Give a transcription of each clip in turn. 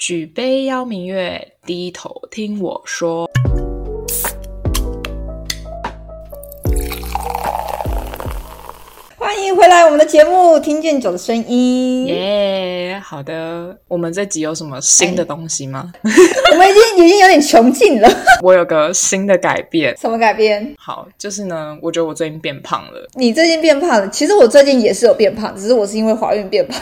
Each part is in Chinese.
举杯邀明月，低头听我说。欢迎回来，我们的节目《听见酒的声音》。耶，好的，我们这集有什么新的东西吗？我们已经已经有点穷尽了。我有个新的改变，什么改变？好，就是呢，我觉得我最近变胖了。你最近变胖了？其实我最近也是有变胖，只是我是因为怀孕变胖。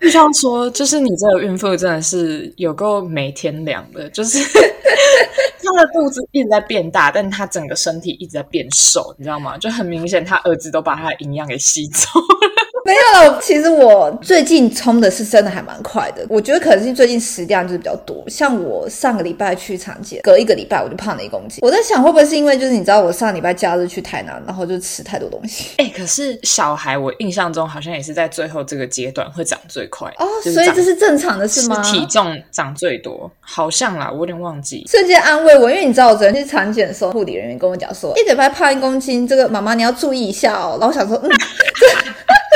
就像说，就是你这个孕妇真的是有够没天良的，就是 她的肚子一直在变大，但她整个身体一直在变瘦，你知道吗？就很明显，她儿子都把她的营养给吸走。没有了，其实我最近冲的是真的还蛮快的。我觉得可能是最近食量就是比较多。像我上个礼拜去产检，隔一个礼拜我就胖了一公斤。我在想会不会是因为就是你知道我上礼拜假日去台南，然后就吃太多东西。哎，可是小孩我印象中好像也是在最后这个阶段会长最快哦，所以这是正常的是吗？体重长最多，好像啦，我有点忘记。瞬间安慰我，因为你知道我昨天去产检的时候，护理人员跟我讲说，一礼拜胖一公斤，这个妈妈你要注意一下哦。然后我想说，嗯。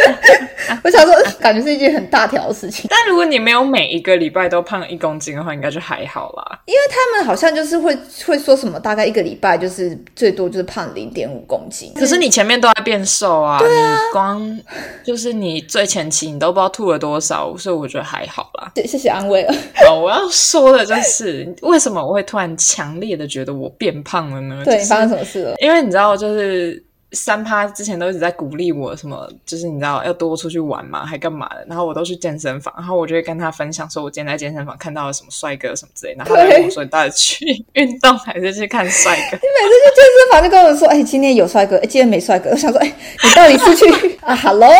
我想说，感觉是一件很大条的事情。但如果你没有每一个礼拜都胖一公斤的话，应该就还好啦。因为他们好像就是会会说什么，大概一个礼拜就是最多就是胖零点五公斤。可是你前面都在变瘦啊，对啊，光就是你最前期你都不知道吐了多少，所以我觉得还好啦。谢谢安慰了。哦，我要说的就是为什么我会突然强烈的觉得我变胖了呢？对，发生什么事了？因为你知道，就是。三趴之前都一直在鼓励我，什么就是你知道要多出去玩嘛，还干嘛的？然后我都去健身房，然后我就会跟他分享，说我今天在健身房看到了什么帅哥什么之类。然后他跟我说：“你到底去运动还是去看帅哥？”你每次去健身房就跟我说：“哎，今天有帅哥，哎，今天没帅哥。”我想说：“哎，你到底是去啊？”Hello。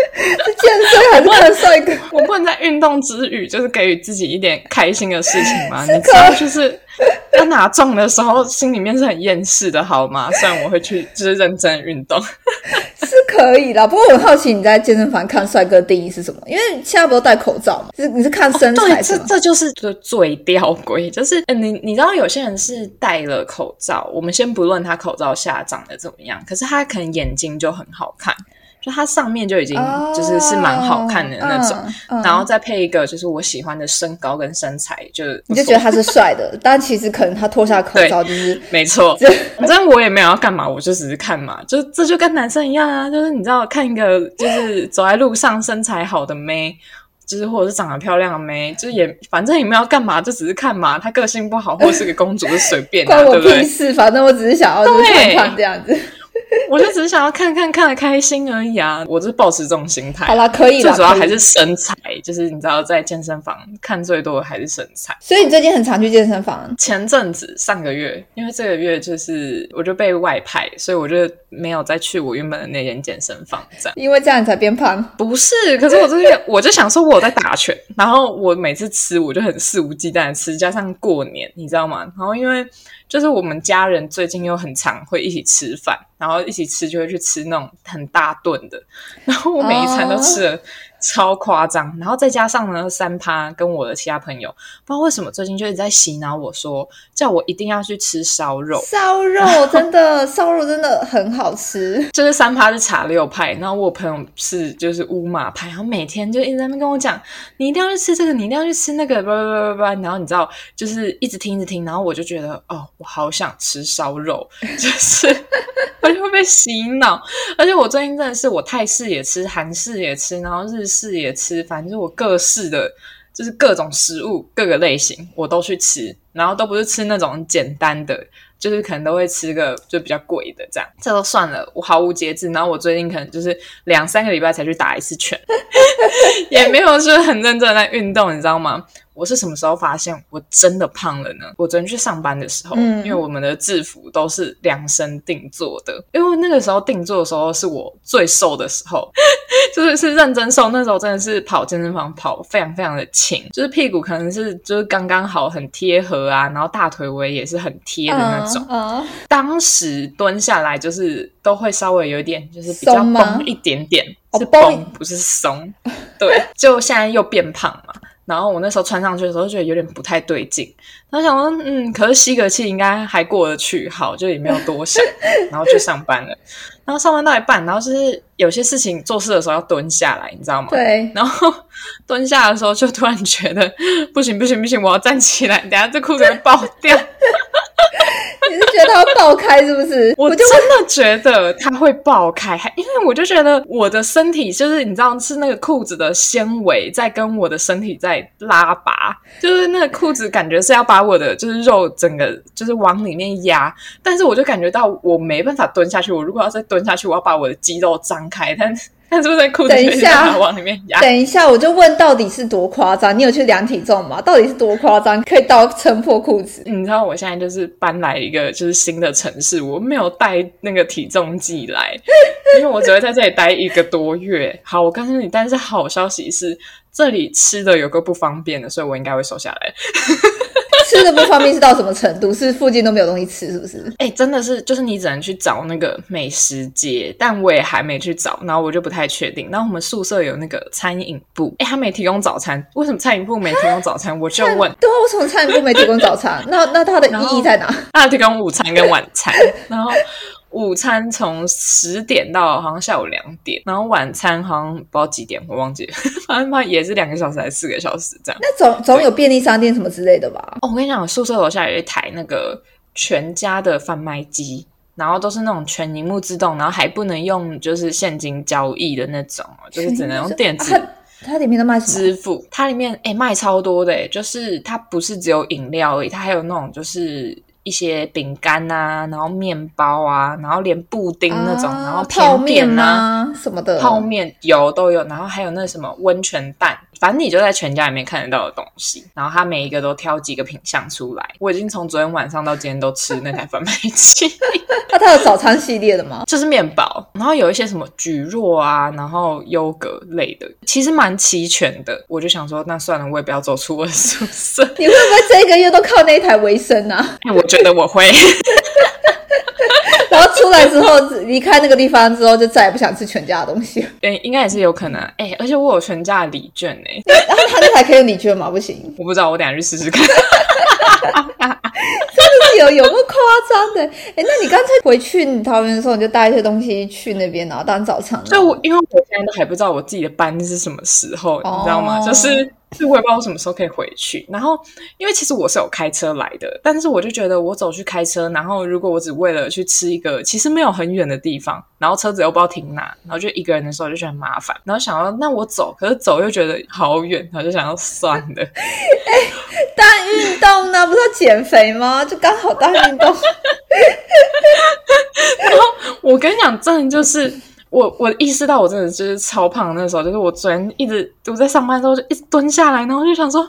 是健身还是看帅哥？我不能在运动之余，就是给予自己一点开心的事情吗？你知道，就是要拿重的时候，心里面是很厌世的，好吗？虽然我会去，就是认真运动，是可以的。不过我很好奇，你在健身房看帅哥定义是什么？因为现在不都戴口罩嘛？是你是看身材？这这就是最吊诡，就是你你知道，有些人是戴了口罩，我们先不论他口罩下长得怎么样，可是他可能眼睛就很好看。就它上面就已经就是是蛮好看的那种，然后再配一个就是我喜欢的身高跟身材，就你就觉得他是帅的，但其实可能他脱下口罩就是没错。反正我也没有要干嘛，我就只是看嘛，就这就跟男生一样啊，就是你知道看一个就是走在路上身材好的妹，就是或者是长得漂亮的妹，就是也反正也没有干嘛，就只是看嘛。她个性不好或者是个公主就随便，关我屁事，反正我只是想要就是看看这样子。我就只是想要看看看的开心而已啊！我就是保持这种心态。好啦，可以最主要还是身材，就是你知道，在健身房看最多的还是身材。所以你最近很常去健身房？前阵子上个月，因为这个月就是我就被外派，所以我就没有再去我原本的那间健身房。这样，因为这样你才变胖？不是，可是我这个 我就想说我在打拳，然后我每次吃我就很肆无忌惮的吃，加上过年，你知道吗？然后因为。就是我们家人最近又很常会一起吃饭，然后一起吃就会去吃那种很大顿的，然后我每一餐都吃了。超夸张，然后再加上呢，三趴跟我的其他朋友，不知道为什么最近就一直在洗脑我说，叫我一定要去吃烧肉。烧肉 真的，烧肉真的很好吃。就是三趴是茶六派，然后我朋友是就是乌马派，然后每天就一直在那跟我讲，你一定要去吃这个，你一定要去吃那个，叭叭叭叭叭。然后你知道，就是一直听着听，然后我就觉得，哦，我好想吃烧肉，就是我就会被洗脑。而且我最近真的是，我泰式也吃，韩式也吃，然后日。式也吃，反正我各式的，就是各种食物，各个类型我都去吃，然后都不是吃那种简单的，就是可能都会吃个就比较贵的这样，这都算了，我毫无节制。然后我最近可能就是两三个礼拜才去打一次拳，也没有说很认真在运动，你知道吗？我是什么时候发现我真的胖了呢？我昨天去上班的时候，因为我们的制服都是量身定做的，因为那个时候定做的时候是我最瘦的时候，就是是认真瘦。那时候真的是跑健身房跑非常非常的轻，就是屁股可能是就是刚刚好很贴合啊，然后大腿围也是很贴的那种。当时蹲下来就是都会稍微有点就是比较绷一点点，是绷不是松。对，就现在又变胖嘛。然后我那时候穿上去的时候，觉得有点不太对劲。然后想说，嗯，可是吸个气应该还过得去，好，就也没有多想，然后去上班了。然后上班到一半，然后就是有些事情做事的时候要蹲下来，你知道吗？对。然后蹲下的时候，就突然觉得不行不行不行，我要站起来，等下这裤子会爆掉。你是觉得它会爆开是不是？我真的 觉得它会爆开，因为我就觉得我的身体就是你知道是那个裤子的纤维在跟我的身体在拉拔，就是那个裤子感觉是要把我的就是肉整个就是往里面压，但是我就感觉到我没办法蹲下去，我如果要再蹲下去，我要把我的肌肉张开，但是。他是不是在裤子一下往里面压？等一下，我就问到底是多夸张？你有去量体重吗？到底是多夸张，可以到撑破裤子？你知道我现在就是搬来一个就是新的城市，我没有带那个体重计来，因为我只会在这里待一个多月。好，我告诉你，但是好消息是这里吃的有个不方便的，所以我应该会瘦下来。吃的不方便是到什么程度？是附近都没有东西吃，是不是？哎，真的是，就是你只能去找那个美食街，但我也还没去找，然后我就不太确定。然后我们宿舍有那个餐饮部，哎，他没提供早餐，为什么餐饮部没提供早餐？我就问，对啊，为什么餐饮部没提供早餐？那那它的意义在哪？他提供午餐跟晚餐，然后。午餐从十点到好像下午两点，然后晚餐好像不知道几点，我忘记了，反正也是两个小时还是四个小时这样。那总总有便利商店什么之类的吧？哦，我跟你讲，宿舍楼下有一台那个全家的贩卖机，然后都是那种全荧幕自动，然后还不能用就是现金交易的那种，就是只能用电子。它里面的卖支付，它里面哎卖超多的，就是它不是只有饮料而已，它还有那种就是。一些饼干啊，然后面包啊，然后连布丁那种，然后泡面啊什么的，泡面有都有，然后还有那什么温泉蛋，反正你就在全家里面看得到的东西。然后他每一个都挑几个品相出来。我已经从昨天晚上到今天都吃那台贩卖机。那它有早餐系列的吗？就是面包，然后有一些什么蒟蒻啊，然后优格类的，其实蛮齐全的。我就想说，那算了，我也不要走出我的宿舍。你会不会这个月都靠那一台为生啊？我。觉得我会，出来之后离开那个地方之后，就再也不想吃全家的东西。对，应该也是有可能。哎，而且我有全家的礼券呢。然 后他那台可以用礼券吗？不行，我不知道，我等下去试试看。真的是有有个夸张的。哎，那你干脆回去桃园的时候，你就带一些东西去那边，然后当早餐。就我，因为我现在都还不知道我自己的班是什么时候，你知道吗？就是。是我也不知道我什么时候可以回去。然后，因为其实我是有开车来的，但是我就觉得我走去开车，然后如果我只为了去吃一个其实没有很远的地方，然后车子又不知道停哪，然后就一个人的时候就觉得很麻烦。然后想要那我走，可是走又觉得好远，然后就想要算了。哎，当运动呢，不是要减肥吗？就刚好当运动。然后我跟你讲，真的就是。我我意识到我真的就是超胖，那时候就是我昨天一直我在上班的时候就一直蹲下来，然后就想说，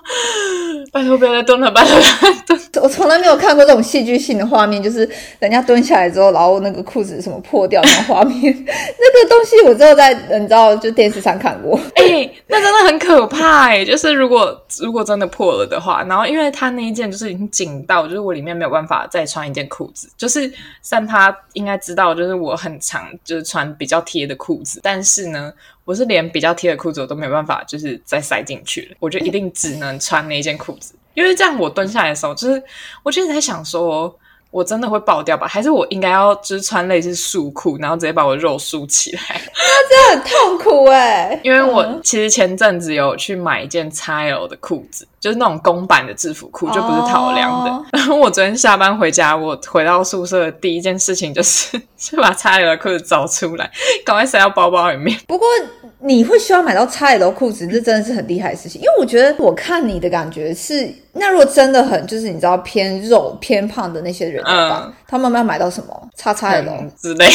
拜托不要再蹲了，拜托蹲。我从来没有看过这种戏剧性的画面，就是人家蹲下来之后，然后那个裤子什么破掉那种画面。那个东西我只有在你知道就电视上看过，哎，那真的很可怕哎。就是如果如果真的破了的话，然后因为他那一件就是已经紧到，就是我里面没有办法再穿一件裤子。就是三趴应该知道，就是我很常就是穿比较。贴的裤子，但是呢，我是连比较贴的裤子我都没办法，就是再塞进去了。我就一定只能穿那件裤子，因为这样我蹲下来的时候，就是我就在想说。我真的会爆掉吧？还是我应该要就是穿类似束裤，然后直接把我肉束起来？那这样很痛苦哎。因为我其实前阵子有去买一件 XL 的裤子，就是那种公版的制服裤，就不是套量的。然 后我昨天下班回家，我回到宿舍的第一件事情就是 就把 XL 的裤子找出来，赶快塞到包包里面。不过你会需要买到 XL 裤子，这真的是很厉害的事情。因为我觉得我看你的感觉是。那如果真的很就是你知道偏肉偏胖的那些人的话，他们要买到什么叉叉 L 之类？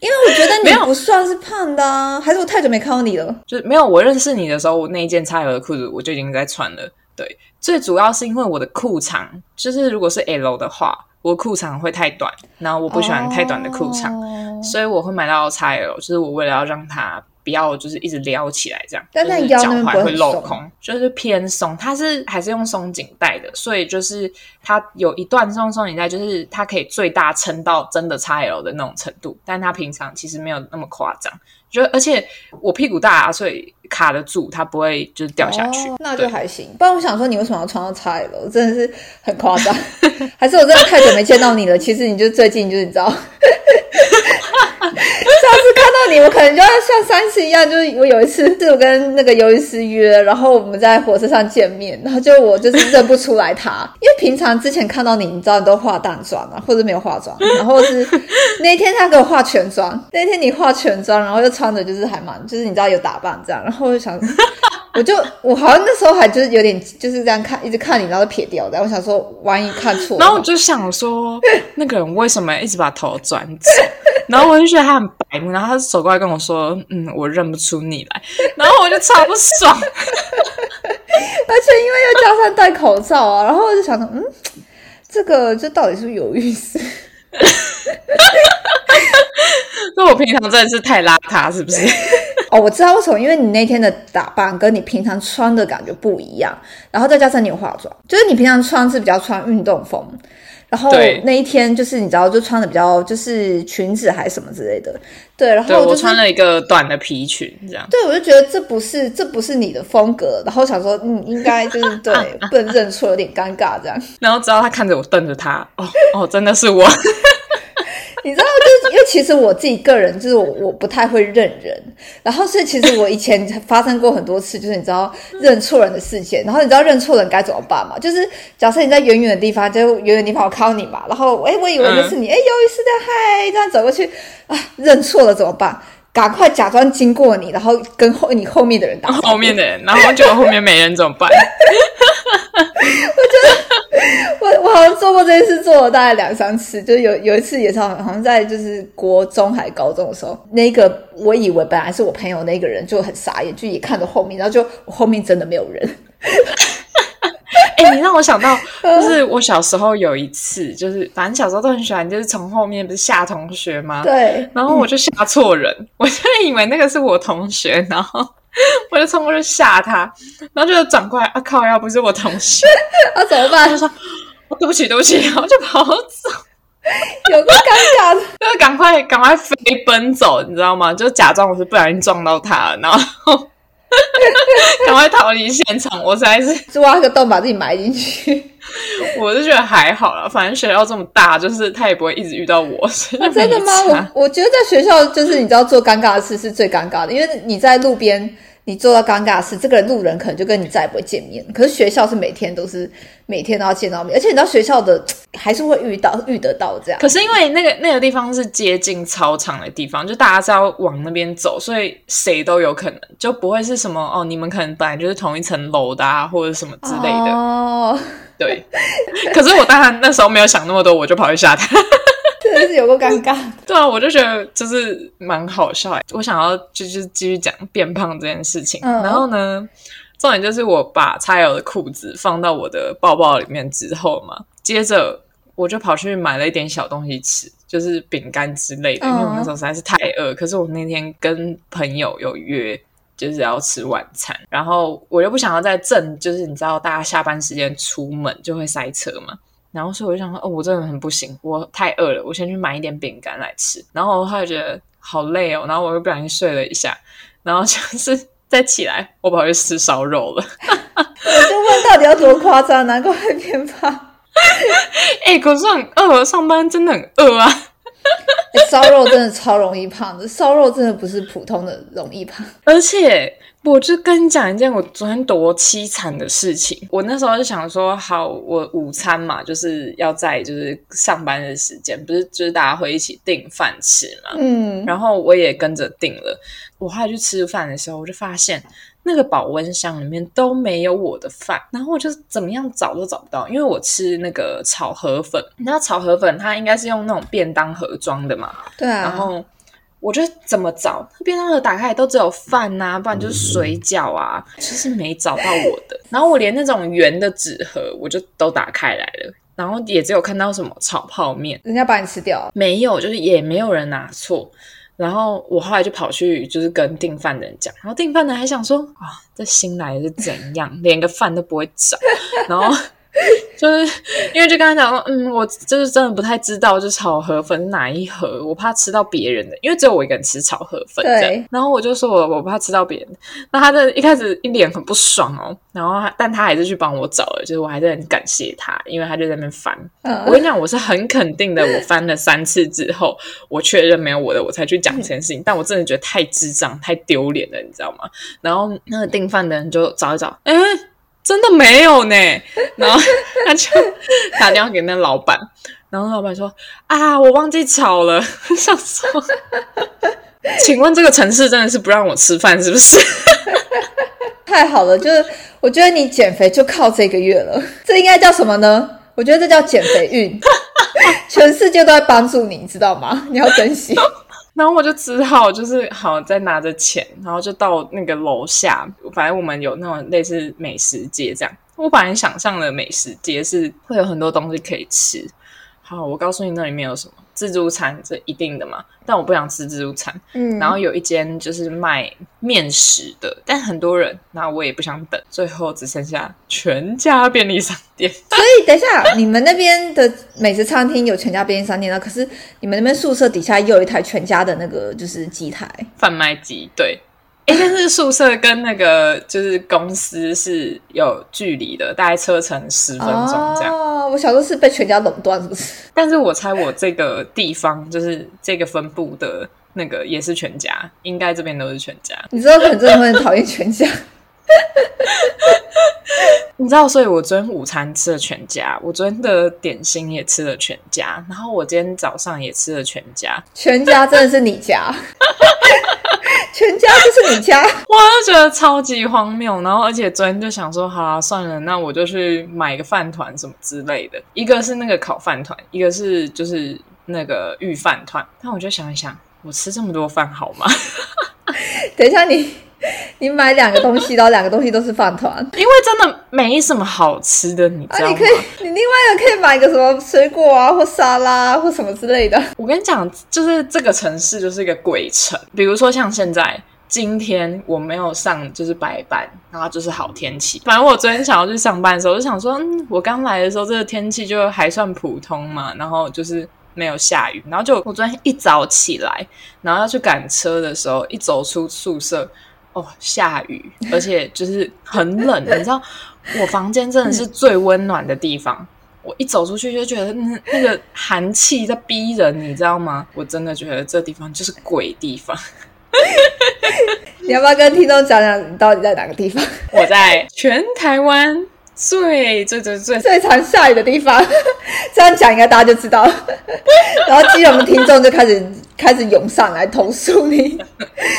因为我觉得你不算是胖的啊，还是我太久没看到你了？就是没有我认识你的时候，我那一件 XL 的裤子我就已经在穿了。对，最主要是因为我的裤长，就是如果是 L 的话，我裤长会太短，然后我不喜欢太短的裤长，所以我会买到 XL，就是我为了要让它。不要就是一直撩起来这样，但是脚腰那边不会踝会镂空，就是偏松。它是还是用松紧带的，所以就是它有一段松松紧带，就是它可以最大撑到真的 XL 的那种程度，但它平常其实没有那么夸张。就而且我屁股大、啊，所以卡得住，它不会就是掉下去。哦那就还行。不然我想说，你为什么要穿到 XL？真的是很夸张。还是我真的太久没见到你了？其实你就最近就是你知道，你，我可能就要像三次一样，就是我有一次是我跟那个尤医师约，然后我们在火车上见面，然后就我就是认不出来他，因为平常之前看到你，你知道你都化淡妆啊，或者没有化妆，然后是那一天他给我化全妆，那天你化全妆，然后又穿的就是还蛮，就是你知道有打扮这样，然后我就想。我就我好像那时候还就是有点就是这样看，一直看你，然后撇掉的。我想说，万一看错，然后我就想说，那个人为什么一直把头转走？然后我就觉得他很白目，然后他走过来跟我说：“嗯，我认不出你来。”然后我就超不爽。而且因为又加上戴口罩啊，然后我就想说，嗯，这个这到底是不是有意思？那我平常真的是太邋遢，是不是？哦，我知道为什么，因为你那天的打扮跟你平常穿的感觉不一样，然后再加上你有化妆，就是你平常穿是比较穿运动风，然后那一天就是你知道就穿的比较就是裙子还是什么之类的，对，然对后就是我穿了一个短的皮裙，这样。对，我就觉得这不是这不是你的风格，然后想说，嗯，应该就是 对，不能认错，有点尴尬这样。然后直到他看着我，瞪着他，哦哦，真的是我。你知道，就因为其实我自己个人就是我我不太会认人，然后所以其实我以前发生过很多次，就是你知道认错人的事件，然后你知道认错人该怎么办吗？就是假设你在远远的地方，就远远地方我靠你嘛，然后哎我以为那是你，哎、有一次的嗨，这样走过去啊，认错了怎么办？赶快假装经过你，然后跟后你后面的人打招呼后面的人，然后就后面没人怎么办？我我好像做过这件事，做了大概两三次。就是有有一次也是好像好像在就是国中还高中的时候，那个我以为本来是我朋友那个人就很傻眼，就也看着后面，然后就我后面真的没有人。哎、你让我想到，就是我小时候有一次，就是反正小时候都很喜欢，就是从后面不是吓同学吗？对，然后我就吓错人，我就以为那个是我同学，然后我就冲过去吓他，然后就转过来，啊靠，要不是我同学，那、怎么办？就说、哦对不起对不起，然后就跑走，有个尴尬的，就是赶快赶快飞奔走，你知道吗？就假装我是不小心撞到他了，然后 赶快逃离现场。我实在是，就挖个洞把自己埋进去。我是觉得还好了，反正学校这么大，就是他也不会一直遇到我，真的吗？我我觉得在学校就是你知道做尴尬的事是最尴尬的，因为你在路边你做到尴尬的事，这个路人可能就跟你再也不会见面。可是学校是每天都是每天都要见到面，而且你知道学校的还是会遇到遇得到这样。可是因为那个那个地方是接近操场的地方，就大家是要往那边走，所以谁都有可能，就不会是什么哦，你们可能本来就是同一层楼的啊，或者什么之类的。哦，对。可是我当然那时候没有想那么多，我就跑去吓他。真的是有个尴尬。对啊，我就觉得就是蛮好笑的。我想要就是继续讲变胖这件事情，嗯然后呢，重点就是我把叉 L 的裤子放到我的包包里面之后嘛，接着我就跑去买了一点小东西吃，就是饼干之类的，嗯因为我那时候实在是太饿。可是我那天跟朋友有约。就是要吃晚餐，然后我又不想要在正，就是你知道大家下班时间出门就会塞车嘛，然后所以我就想说，哦，我真的很不行，我太饿了，我先去买一点饼干来吃。然后我后来觉得好累哦，然后我又不小心睡了一下，然后就是 再起来，我跑去吃烧肉了。我就问到底要多夸张，难怪会变胖。哎、可是很饿，上班真的很饿啊。欸烧肉真的超容易胖的，烧肉真的不是普通的容易胖。而且，我就跟你讲一件我昨天多凄惨的事情。我那时候就想说，好，我午餐嘛，就是要在就是上班的时间，不是就是大家会一起订饭吃嘛。嗯，然后我也跟着订了。我后来去吃饭的时候，我就发现那个保温箱里面都没有我的饭，然后我就怎么样找都找不到，因为我吃那个炒河粉，你知道炒河粉它应该是用那种便当盒装的嘛，对啊。然后我就怎么找，便当盒打开来都只有饭呐、不然就是水饺啊，就是没找到我的。然后我连那种圆的纸盒我就都打开来了，然后也只有看到什么炒泡面，人家把你吃掉，没有，就是也没有人拿错。然后我后来就跑去就是跟订饭的人讲，然后订饭的人还想说啊，这新来的是怎样，连个饭都不会找，然后。就是因为就跟他讲说，嗯，我就是真的不太知道，就炒河粉哪一盒，我怕吃到别人的，因为只有我一个人吃炒河粉。对。然后我就说我我怕吃到别人的，那他的一开始一脸很不爽哦，然后他但他还是去帮我找了，就是我还是很感谢他，因为他就在那边翻。我跟你讲，我是很肯定的，我翻了三次之后，我确认没有我的，我才去讲这件事情。但我真的觉得太智障、太丢脸了，你知道吗？然后那个订饭的人就找一找，哎。真的没有呢，然后他就打电话给那老板，然后老板说：“啊，我忘记炒了。”想说，请问这个城市真的是不让我吃饭是不是？太好了，就是我觉得你减肥就靠这个月了，这应该叫什么呢？我觉得这叫减肥运，全世界都在帮助你，知道吗？你要珍惜。然后我就只好就是好再拿着钱，然后就到那个楼下，反正我们有那种类似美食街这样。我本来想象的美食街是会有很多东西可以吃。好，我告诉你那里面有什么。自助餐这一定的嘛，但我不想吃自助餐。嗯，然后有一间就是卖面食的，但很多人，那我也不想等，最后只剩下全家便利商店。所以等一下，你们那边的美食餐厅有全家便利商店啊？可是你们那边宿舍底下又有一台全家的那个就是机台贩卖机，对。哎，但是宿舍跟那个就是公司是有距离的，大概车程十分钟这样。哦，我小时候是被全家垄断，是不是？但是我猜我这个地方就是这个分布的那个也是全家，应该这边都是全家。你知道很多人会讨厌全家。你知道，所以我昨天午餐吃了全家，我昨天的点心也吃了全家，然后我今天早上也吃了全家。全家真的是你家，全家就是你家，我就觉得超级荒谬。然后，而且昨天就想说，好啦，算了，那我就去买个饭团什么之类的。一个是那个烤饭团，一个是就是那个御饭团。但我就想一想，我吃这么多饭好吗？等一下你。你买两个东西，然后两个东西都是饭团，因为真的没什么好吃的，你知道吗？你可以，你另外一个可以买个什么水果啊，或沙拉或什么之类的。我跟你讲，就是这个城市就是一个鬼城。比如说像现在，今天我没有上，就是白班，然后就是好天气。反正我昨天想要去上班的时候，我就想说，嗯，我刚来的时候这个天气就还算普通嘛，然后就是没有下雨。然后就我昨天一早起来，然后要去赶车的时候，一走出宿舍。哦，下雨，而且就是很冷，你知道，我房间真的是最温暖的地方。我一走出去就觉得那那个寒气在逼人，你知道吗？我真的觉得这地方就是鬼地方。你要不要跟听众讲讲你到底在哪个地方？我在全台湾。最最最最最常下雨的地方，这样讲应该大家就知道。然后基隆的听众就开始开始涌上来投诉你，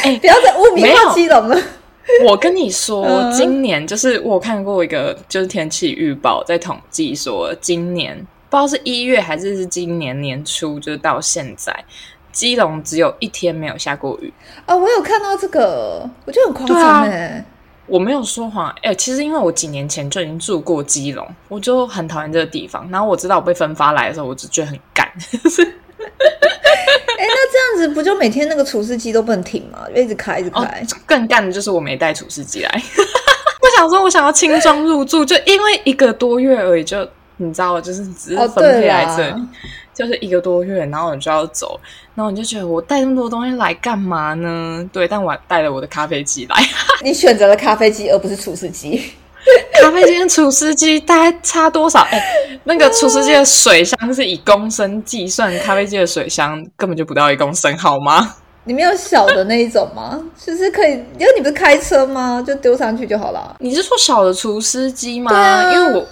哎，不要再污名化基隆了。我跟你说，今年就是我看过一个就是天气预报，在统计说，今年不知道是一月还是是今年年初，就是到现在，基隆只有一天没有下过雨。哦，我有看到这个，我觉得很夸张哎。我没有说谎，哎，其实因为我几年前就已经住过基隆，我就很讨厌这个地方。然后我知道我被分发来的时候，我就觉得很干。哎，那这样子不就每天那个除湿机都不能停吗？一直开，一直开。更干的就是我没带除湿机来。我想说，我想要轻装入住，就因为一个多月而已，就你知道，就是只是分配来这里。就是一个多月，然后你就要走，然后你就觉得我带那么多东西来干嘛呢？对，但我带了我的咖啡机来。你选择了咖啡机而不是厨师机。咖啡机跟除湿机大概差多少？哎，那个除湿机的水箱是以公升计算，咖啡机的水箱根本就不到一公升，好吗？你没有小的那一种吗？就是可以，因为你不是开车吗？就丢上去就好了。你是说小的除湿机吗？因为我。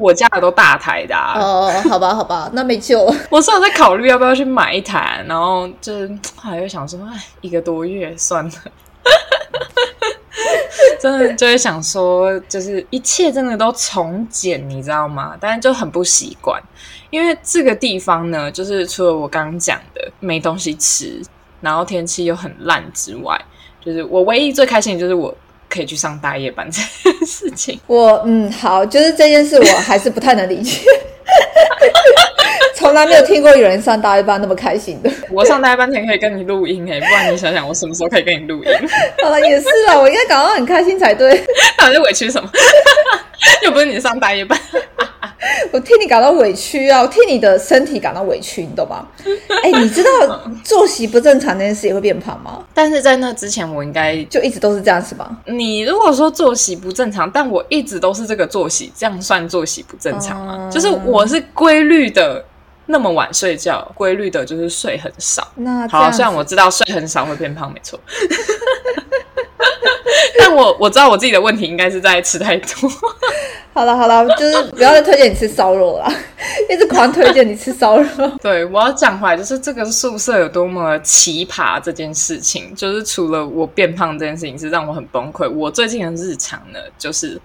我家的都大台的哦，好吧，好吧，那没救了。我是有在考虑要不要去买一台，然后就还又想说，哎，一个多月算了，真的就会想说，就是一切真的都从简，你知道吗？但是就很不习惯，因为这个地方呢，就是除了我刚刚讲的没东西吃，然后天气又很烂之外，就是我唯一最开心的就是我。可以去上大夜班这件事情，我嗯好，就是这件事我还是不太能理解。从从来没有听过有人上大夜班那么开心的。我上大夜班前可以跟你录音哎，不然你想想我什么时候可以跟你录音？好了，也是啊，我应该感到很开心才对。那我就委屈什么？又不是你上大夜班。我替你感到委屈啊！我替你的身体感到委屈，你懂吗？哎，你知道作息不正常那件事也会变胖吗？但是在那之前，我应该就一直都是这样子吧？你如果说作息不正常，但我一直都是这个作息，这样算作息不正常吗？就是我是规律的，那么晚睡觉，规律的就是睡很少。那好，虽然我知道睡很少会变胖，没错。但我我知道我自己的问题应该是在吃太多。好了好了，就是不要再推荐你吃烧肉了，一直狂推荐你吃烧肉。对，我要讲回来，就是这个宿舍有多么奇葩这件事情，就是除了我变胖这件事情是让我很崩溃，我最近的日常呢，就是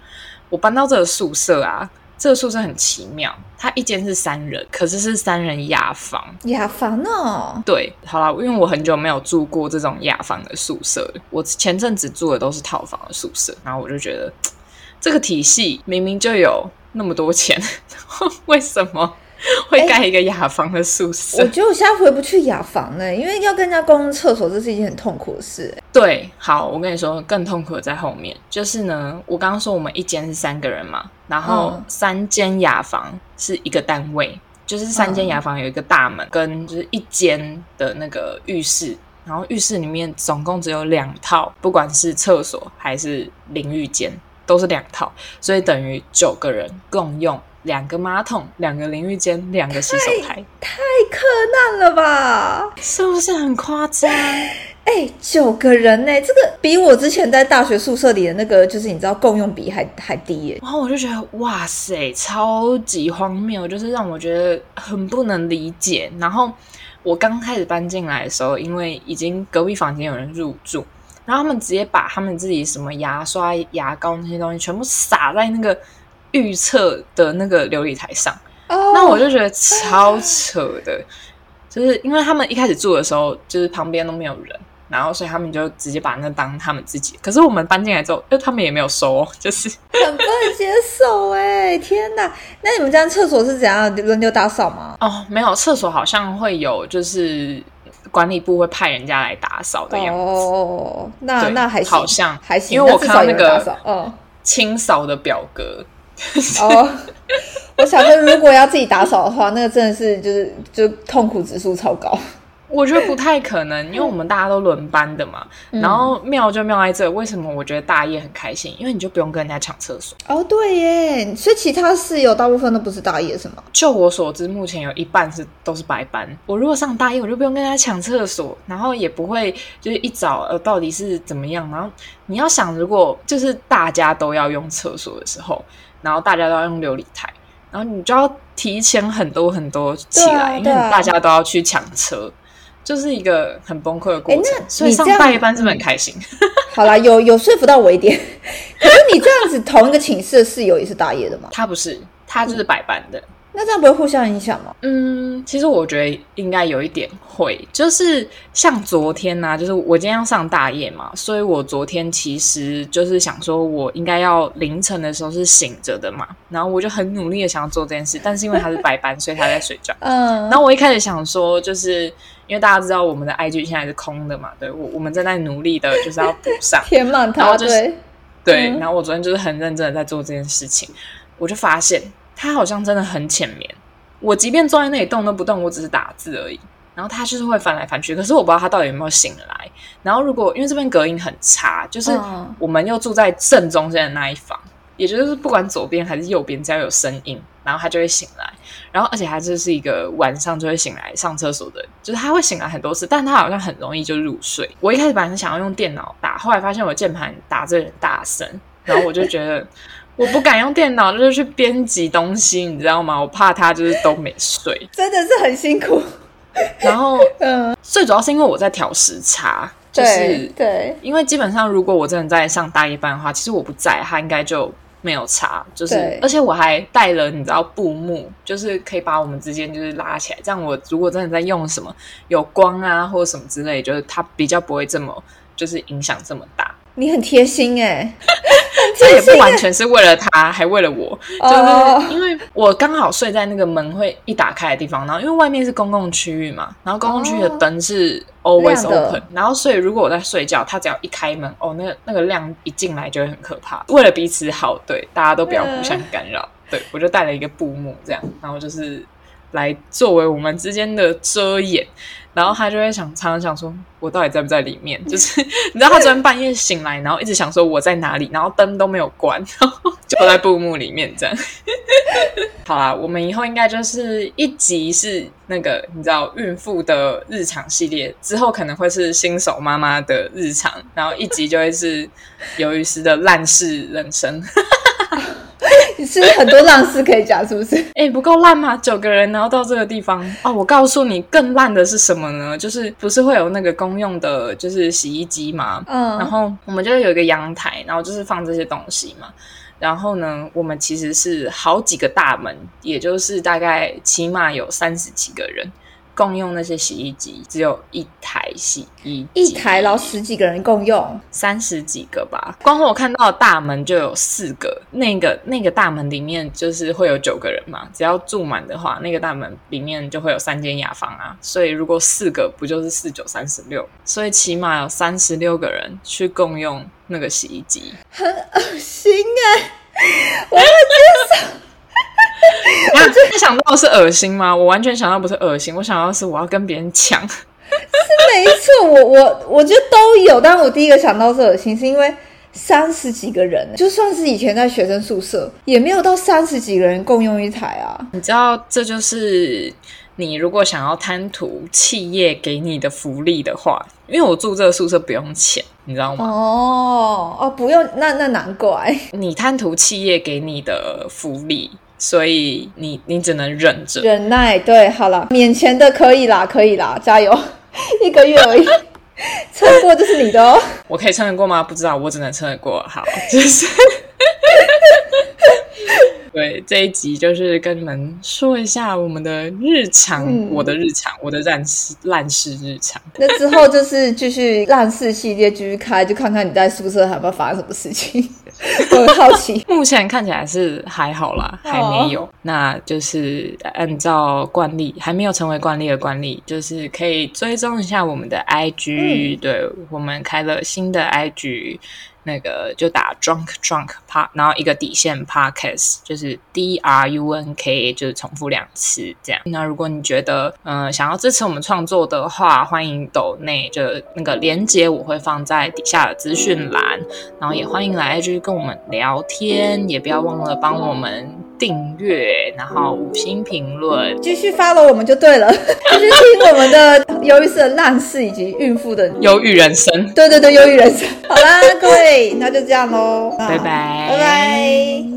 我搬到这个宿舍啊。这个宿舍很奇妙，它一间是三人，可是是三人雅房。雅房哦，对，好了，因为我很久没有住过这种雅房的宿舍，我前阵子住的都是套房的宿舍，然后我就觉得这个体系明明就有那么多钱，为什么？会盖一个雅房的宿舍，我觉得我现在回不去雅房呢，因为要跟人家共用厕所，这是一件很痛苦的事。对，好，我跟你说，更痛苦的在后面，就是呢，我刚刚说我们一间是三个人嘛，然后三间雅房是一个单位，就是三间雅房有一个大门跟就是一间的那个浴室，然后浴室里面总共只有两套，不管是厕所还是淋浴间都是两套，所以等于九个人共用。两个马桶，两个淋浴间，两个洗手台，太苛难了吧？是不是很夸张？哎，九个人呢，这个比我之前在大学宿舍里的那个，就是你知道共用比还还低耶。然后我就觉得，哇塞，超级荒谬，就是让我觉得很不能理解。然后我刚开始搬进来的时候，因为已经隔壁房间有人入住，然后他们直接把他们自己什么牙刷、牙膏那些东西全部撒在那个。预测的那个琉璃台上，那我就觉得超扯的，就是因为他们一开始住的时候，就是旁边都没有人，然后所以他们就直接把那当他们自己。可是我们搬进来之后，就他们也没有收，就是很不能接受哎！天哪，那你们家厕所是怎样轮流打扫吗？哦，没有，厕所好像会有，就是管理部会派人家来打扫的样子。哦，那那还好像还行，因为我看到那个嗯清扫的表格。哦，我想说，如果要自己打扫的话，那个真的是就是就痛苦指数超高。我觉得不太可能，因为我们大家都轮班的嘛。然后妙就妙在这，为什么我觉得大业很开心？因为你就不用跟人家抢厕所。哦，对耶，所以其他室友大部分都不是大业，是吗？就我所知，目前有一半是都是白班。我如果上大业，我就不用跟人家抢厕所，然后也不会就是一早呃到底是怎么样。然后你要想，如果就是大家都要用厕所的时候。然后大家都要用琉璃台，然后你就要提前很多很多起来，因为大家都要去抢车，就是一个很崩溃的过程。所以上大夜班是不是很开心？好啦，有有说服到我一点。可是你这样子，同一个寝室的室友也是大夜的吗？他不是，他就是白班的。那这样不会互相影响吗？嗯，其实我觉得应该有一点会，就是像昨天呢，就是我今天要上大夜嘛，所以我昨天其实就是想说，我应该要凌晨的时候是醒着的嘛，然后我就很努力的想要做这件事，但是因为他是白班，所以他在睡觉。嗯，然后我一开始想说，就是因为大家知道我们的 IG 现在是空的嘛，对我我们正在努力的就是要补上，填满它，对对，然后我昨天就是很认真的在做这件事情，我就发现。他好像真的很浅眠，我即便坐在那里动都不动，我只是打字而已。然后他就是会翻来翻去，可是我不知道他到底有没有醒来。然后如果因为这边隔音很差，就是我们又住在正中间的那一房，也就是不管左边还是右边，只要有声音，然后他就会醒来。然后而且他就是一个晚上就会醒来上厕所的，就是他会醒来很多次，但他好像很容易就入睡。我一开始本来是想要用电脑打，后来发现我键盘打字很大声，然后我就觉得。我不敢用电脑，就是去编辑东西，你知道吗？我怕他就是都没睡，真的是很辛苦。然后，嗯，最主要是因为我在调时差，就是对，因为基本上如果我真的在上大一班的话，其实我不在，他应该就没有差。就是，而且我还带了你知道布幕，就是可以把我们之间就是拉起来，这样我如果真的在用什么有光啊或者什么之类，就是它比较不会这么就是影响这么大。你很贴心哎，这也不完全是为了他，还为了我，哦就是因为我刚好睡在那个门会一打开的地方，然后因为外面是公共区域嘛，然后公共区域的灯是 always open，然后所以如果我在睡觉，他只要一开门，哦，那个那个亮一进来就会很可怕。为了彼此好，对大家都不要互相干扰，对我就带了一个布幕这样，然后就是来作为我们之间的遮掩。然后他就会想，常常想说，我到底在不在里面？就是 你知道，他昨天半夜醒来，然后一直想说我在哪里，然后灯都没有关，然后就在布幕里面这样。好啦，我们以后应该就是一集是那个你知道孕妇的日常系列，之后可能会是新手妈妈的日常，然后一集就会是鱿鱼丝的烂事人生。是很多烂事可以讲，是不是？哎、不够烂吗？九个人，然后到这个地方哦。我告诉你，更烂的是什么呢？就是不是会有那个公用的，就是洗衣机嘛。嗯，然后我们就有一个阳台，然后就是放这些东西嘛。然后呢，我们其实是好几个大门，也就是大概起码有三十几个人共用那些洗衣机，只有一台洗衣机，一台，然后十几个人共用，三十几个吧。光我看到的大门就有四个，那个那个大门里面就是会有九个人嘛，只要住满的话，那个大门里面就会有三间雅房啊。所以如果四个不就是四九三十六？所以起码有三十六个人去共用那个洗衣机。很恶心哎、那你想到是恶心吗？我完全想到不是恶心，我想到的是我要跟别人抢。没错，我我我觉得都有，但我第一个想到是恶心，是因为三十几个人，就算是以前在学生宿舍，也没有到三十几个人共用一台啊。你知道，这就是你如果想要贪图企业给你的福利的话，因为我住这个宿舍不用钱，你知道吗？哦哦，不用，那那难怪。你贪图企业给你的福利，所以你你只能忍着。忍耐，对，好了，免钱的可以啦，可以啦，加油，一个月而已，撑过就是你的哦。我可以撑得过吗？不知道，我只能撑得过。好，就是。对，这一集就是跟你们说一下我们的日常，嗯我的日常，我的烂事烂事日常。那之后就是继续烂事系列继续开，就看看你在宿舍还有没有发生什么事情，我很好奇。目前看起来是还好啦，还没有。那就是按照惯例，还没有成为惯例的惯例，就是可以追踪一下我们的 IG，、对我们开了新的 IG。那个就打 drunk drunk par，然后一个底线 podcast 就是 D R U N K，就是重复两次这样。那如果你觉得嗯、想要支持我们创作的话，欢迎抖内就那个连接我会放在底下的资讯栏，然后也欢迎来继续跟我们聊天，也不要忘了帮我们订阅，然后五星评论。继续 follow 我们就对了，继续听我们的鱿鱼丝的烂事以及孕妇的忧郁人生，对对对，忧郁人生。好啦，各位，那就这样喽，拜拜，拜拜。